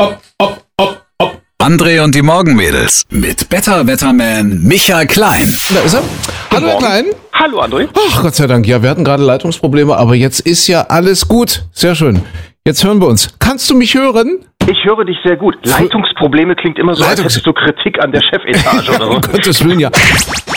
Op, op, op, op. André und die Morgenmädels mit Better Wetterman Michael Klein. Da ist er. Hallo, Herr Klein. Hallo, André. Ach, Gott sei Dank. Ja, wir hatten gerade Leitungsprobleme, aber jetzt ist ja alles gut. Sehr schön. Jetzt hören wir uns. Kannst du mich hören? Ich höre dich sehr gut. Leitungsprobleme klingt immer so, als Leitungs- hättest du Kritik an der Chefetage oder so. Um Gottes Willen, ja.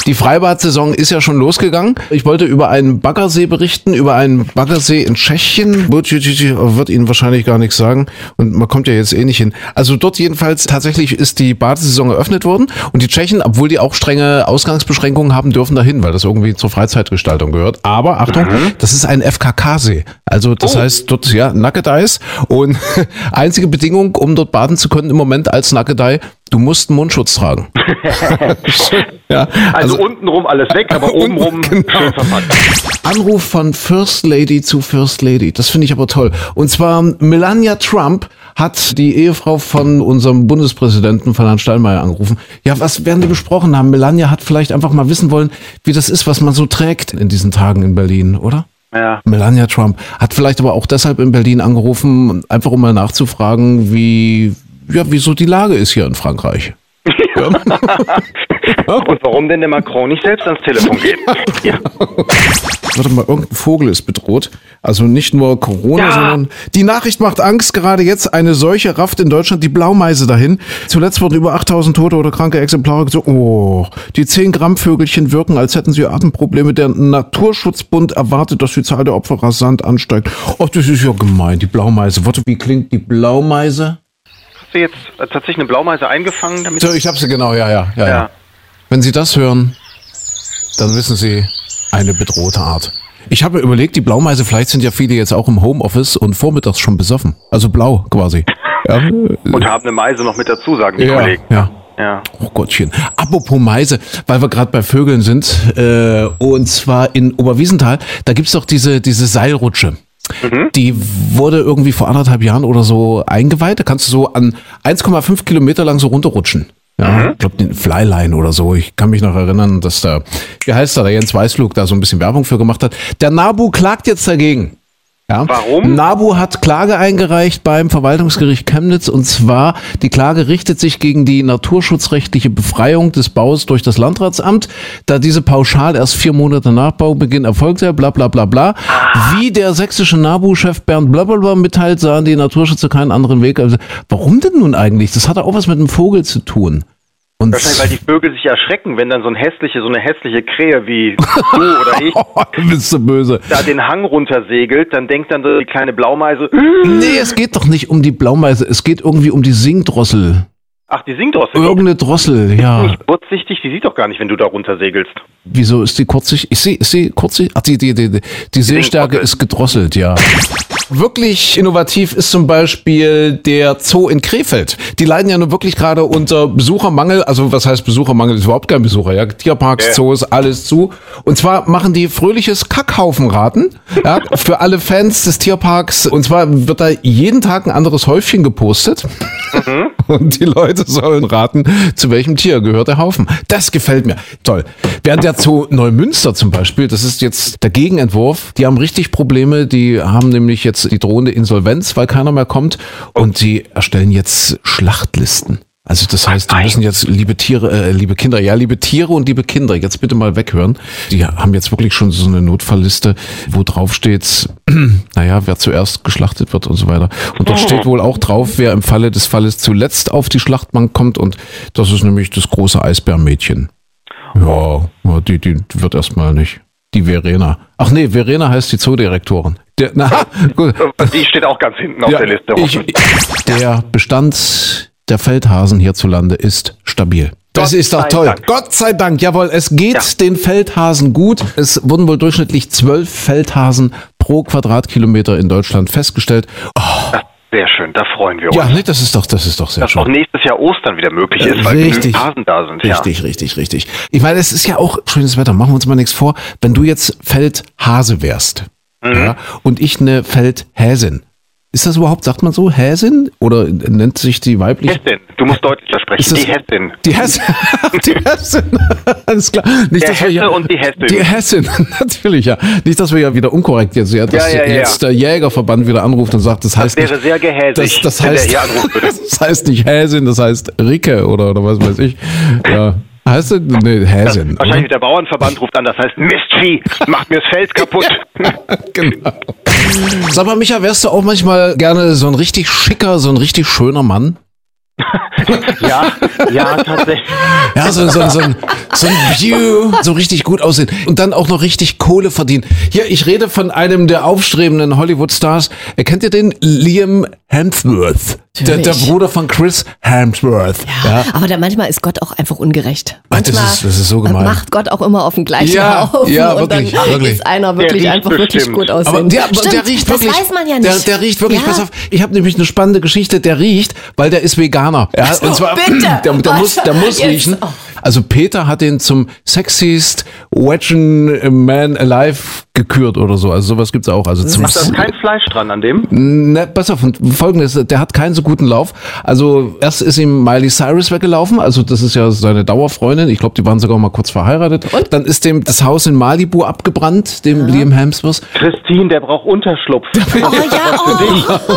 Die Freibad-Saison ist ja schon losgegangen. Ich wollte über einen Baggersee berichten, über einen Baggersee in Tschechien. Wird Ihnen wahrscheinlich gar nichts sagen. Und man kommt ja jetzt eh nicht hin. Also dort jedenfalls tatsächlich ist die Badesaison eröffnet worden. Und die Tschechen, obwohl die auch strenge Ausgangsbeschränkungen haben, dürfen dahin, weil das irgendwie zur Freizeitgestaltung gehört. Aber Achtung, das ist ein FKK-See. Also das heißt dort, ja, Naked Eis. Und einzige Bedingung, um dort baden zu können im Moment als Naked Eye, du musst einen Mundschutz tragen. ja, Also, untenrum alles weg, aber obenrum Genau. verpackt. Anruf von First Lady zu First Lady. Das finde ich aber toll. Und zwar Melania Trump hat die Ehefrau von unserem Bundespräsidenten, von Herrn Steinmeier, angerufen. Ja, was werden die besprochen haben? Melania hat vielleicht einfach mal wissen wollen, wie das ist, was man so trägt in diesen Tagen in Berlin, oder? Ja. Melania Trump hat vielleicht aber auch deshalb in Berlin angerufen, einfach um mal nachzufragen, wie, ja, wieso die Lage ist hier in Frankreich. Und warum denn der Macron nicht selbst ans Telefon geht? Ja. Warte mal, irgendein Vogel ist bedroht. Also nicht nur Corona, Ja. sondern die Nachricht macht Angst. Gerade jetzt eine Seuche rafft in Deutschland die Blaumeise dahin. Zuletzt wurden über 8000 tote oder kranke Exemplare gesucht. Oh, die 10 Gramm Vögelchen wirken, als hätten sie Atemprobleme. Der Naturschutzbund erwartet, dass die Zahl der Opfer rasant ansteigt. Oh, das ist ja gemein, die Blaumeise. Warte, wie klingt die Blaumeise? Hast du jetzt äh, tatsächlich eine Blaumeise eingefangen? Damit So, ich hab sie genau, ja, ja, ja, ja. Wenn Sie das hören, dann wissen Sie, eine bedrohte Art. Ich habe mir überlegt, die Blaumeise, vielleicht sind ja viele jetzt auch im Homeoffice und vormittags schon besoffen. Also blau quasi. Ja, Und haben eine Meise noch mit dazu, sagen die ja, Kollegen. ja. Ja. Oh Gottchen. Apropos Meise, weil wir gerade bei Vögeln sind, äh, und zwar in Oberwiesenthal, da gibt's doch diese, diese Seilrutsche. Die wurde irgendwie vor anderthalb Jahren oder so eingeweiht. Da kannst du so an 1,5 Kilometer lang so runterrutschen. Ja, ich glaube, den Flyline oder so. Ich kann mich noch erinnern, dass da, wie heißt er, der Jens Weißflug da so ein bisschen Werbung für gemacht hat. Der NABU klagt jetzt dagegen. Ja. Warum? NABU hat Klage eingereicht beim Verwaltungsgericht Chemnitz und zwar die Klage richtet sich gegen die naturschutzrechtliche Befreiung des Baus durch das Landratsamt, da diese pauschal erst vier Monate nach Baubeginn erfolgte, bla bla bla bla. Wie der sächsische NABU-Chef Bernd Blablabla mitteilt, sahen die Naturschützer keinen anderen Weg. Also, warum denn nun eigentlich? Das hat auch was mit dem Vogel zu tun. Und Wahrscheinlich, weil die Vögel sich erschrecken, wenn dann so ein hässliche, so eine hässliche Krähe wie du oder ich du bist so böse. da den Hang runtersegelt, dann denkt dann so die kleine Blaumeise, Nee, es geht doch nicht um die Blaumeise, es geht irgendwie um die Singdrossel. ach, die aus. Irgendeine Drossel, ja. Nicht kurzsichtig, die sieht doch gar nicht, wenn du da runtersegelst. Wieso ist die kurzsichtig? Ist sie, ist sie kurzsichtig? Ach, die, die, die, die, die Sehstärke gedrosselt. ist gedrosselt, ja. Wirklich innovativ ist zum Beispiel der Zoo in Krefeld. Die leiden ja nun wirklich gerade unter Besuchermangel. Also was heißt Besuchermangel? Ist überhaupt kein Besucher, ja. Tierparks, Ja. Zoos, alles zu. Und zwar machen die fröhliches Kackhaufenraten, ja, für alle Fans des Tierparks. Und zwar wird da jeden Tag ein anderes Häufchen gepostet. Und die Leute sollen raten, zu welchem Tier gehört der Haufen. Das gefällt mir. Toll. Während der Zoo Neumünster zum Beispiel, das ist jetzt der Gegenentwurf, die haben richtig Probleme. Die haben nämlich jetzt die drohende Insolvenz, weil keiner mehr kommt. Und sie erstellen jetzt Schlachtlisten. Also das heißt, die müssen jetzt, liebe Tiere, äh, liebe Kinder, ja, liebe Tiere und liebe Kinder, jetzt bitte mal weghören. Die haben jetzt wirklich schon so eine Notfallliste, wo drauf steht, naja, wer zuerst geschlachtet wird und so weiter. Und dort steht wohl auch drauf, wer im Falle des Falles zuletzt auf die Schlachtbank kommt. Und das ist nämlich das große Eisbärmädchen. Ja, ja, die, die wird erstmal nicht. Die Verena. Ach nee, Verena heißt die Zoodirektorin. Der, na, gut. Die steht auch ganz hinten auf Ja, der Liste. ich, der Bestand der Feldhasen hierzulande ist stabil. Das Gott ist doch toll. Dank. Gott sei Dank. Jawohl, es geht Ja. den Feldhasen gut. Es wurden wohl durchschnittlich zwölf Feldhasen pro Quadratkilometer in Deutschland festgestellt. Das sehr schön, da freuen wir uns. Ja, nee, das ist doch, das ist doch sehr dass auch schön. nächstes Jahr Ostern wieder möglich ist, weil Richtig. Hasen da sind. Richtig, richtig, richtig. Ich meine, es ist ja auch schönes Wetter. Machen wir uns mal nichts vor. Wenn du jetzt Feldhase wärst Mhm. ja, und ich eine Feldhäsin, Ist das überhaupt, sagt man so, Häsin? Oder nennt sich die weibliche? Hessin, du musst deutlicher sprechen. Das- Die Hessin. Die Hessin. die Hessin. Alles klar. Nicht, Der dass wir Hesse ja, und die Hessin. Die Hessin, natürlich, ja. Nicht, dass wir ja wieder unkorrekt jetzt, ja, dass Ja, ja, ja, jetzt der Jägerverband wieder anruft und sagt, das heißt wäre nicht, sehr gehäsig, das, das heißt, das heißt nicht Häsin, das heißt Ricke oder, oder was weiß ich. Ja. Heißt das? Nee, Häsin. Wahrscheinlich der Bauernverband ruft an, das heißt Mistvieh, macht mir das Feld kaputt. genau. Sag mal, Micha, wärst du auch manchmal gerne so ein richtig schicker, so ein richtig schöner Mann? ja, ja, tatsächlich. Ja, so, so, so, ein, so ein View, so richtig gut aussehen und dann auch noch richtig Kohle verdienen. Hier, ich rede von einem der aufstrebenden Hollywood-Stars. Erkennt ihr den? Liam Hemsworth. Der, der. Bruder von Chris Hemsworth. Ja, aber da manchmal ist Gott auch einfach ungerecht. Ah, das Manchmal ist- das ist so gemein. Macht Gott auch immer auf den gleichen Ja, Haufen ja, und wirklich, dann wirklich. ist einer wirklich einfach wirklich bestimmt. gut aussehen. Aber der, Stimmt, der riecht das wirklich. weiß man ja Der, nicht. der riecht wirklich, ja. pass auf, ich habe nämlich eine spannende Geschichte, der riecht, weil der ist Veganer. Ja, und zwar, bitte. der, der muss, der muss Jetzt. riechen. Oh. Also Peter hat den zum sexiest Wedgen Man Alive gekürt oder so. Also sowas gibt's auch. Also zum Ach, da ist kein Fleisch dran an dem. Ne, pass auf, folgendes, der hat keinen so guten Lauf. Also erst ist ihm Miley Cyrus weggelaufen, also das ist ja seine Dauerfreundin. Ich glaube, die waren sogar mal kurz verheiratet. Und dann ist dem das Haus in Malibu abgebrannt, dem Liam Hemsworth. Christine, der braucht Unterschlupf. Oh ja, oh.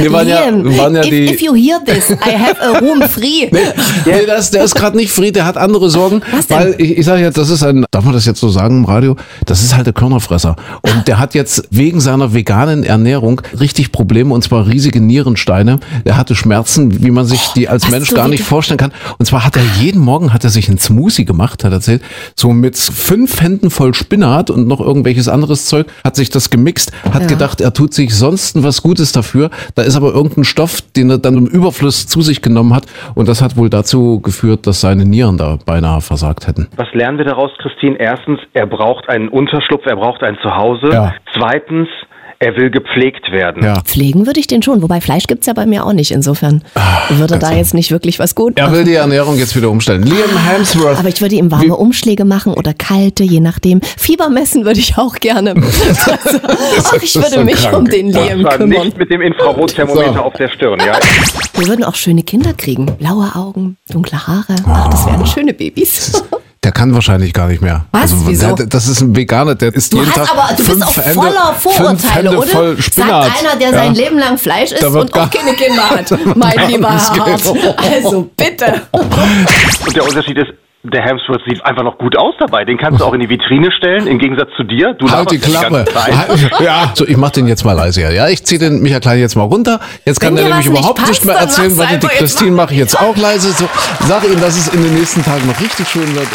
Die waren ja, waren ja if, die. if you hear this, I have a room free. Nee, das, der ist gerade nicht Fried, der hat andere Sorgen. Was denn? Weil ich, ich sage jetzt, das ist ein, darf man das jetzt so sagen im Radio? Das ist halt der Körnerfresser. Und der hat jetzt wegen seiner veganen Ernährung richtig Probleme und zwar riesige Nierensteine. Der hatte Schmerzen, wie man sich die als was, Mensch gar nicht vorstellen kann. Und zwar hat er jeden Morgen hat er sich einen Smoothie gemacht, hat er erzählt, so mit fünf Händen voll Spinat und noch irgendwelches anderes Zeug, hat sich das gemixt, hat Ja. gedacht, er tut sich sonst was Gutes dafür. Da ist aber irgendein Stoff, den er dann im Überfluss zu sich genommen hat und das hat wohl dazu geführt, dass seine Nieren da beinahe versagt hätten. Was lernen wir daraus, Christine? Erstens, er braucht einen Unterschlupf, er braucht ein Zuhause. Ja. Zweitens, er will gepflegt werden. Ja. Pflegen würde ich den schon, wobei Fleisch gibt's ja bei mir auch nicht. Insofern würde da jetzt nicht wirklich was gut Er machen. will die Ernährung jetzt wieder umstellen. Liam Hemsworth. Aber ich würde ihm warme Umschläge machen oder kalte, je nachdem. Fieber messen würde ich auch gerne. Also, ach, ich würde so mich krank. um den Liam zwar kümmern. nicht mit dem Infrarotthermometer So. auf der Stirn, ja. Wir würden auch schöne Kinder kriegen. Blaue Augen, dunkle Haare. Ach, das wären schöne Babys. Der kann wahrscheinlich gar nicht mehr. Also, Was? Wieso? Der, das ist ein Veganer, der isst Du jeden hast Tag aber, du bist fünf auch Hände, voller fünf Vorurteile, Hände oder? voll Spinat. Sagt einer, der Ja. sein Leben lang Fleisch isst und gar- auch keine Kinder hat. Mein lieber Herr Hart. Also bitte. Und der Unterschied ist, der Hemsworth sieht einfach noch gut aus dabei. Den kannst du auch in die Vitrine stellen, im Gegensatz zu dir. Du Halt die Klappe. ganze Zeit. Halt- Ja, so, ich mach den jetzt mal leise. Ja, ja ich zieh den Michael Klein jetzt mal runter. Jetzt kann Wenn der nämlich überhaupt passt, nicht mehr erzählen, weil die Christine mache ich jetzt auch leise. So, sag ihm, dass es in den nächsten Tagen noch richtig schön wird.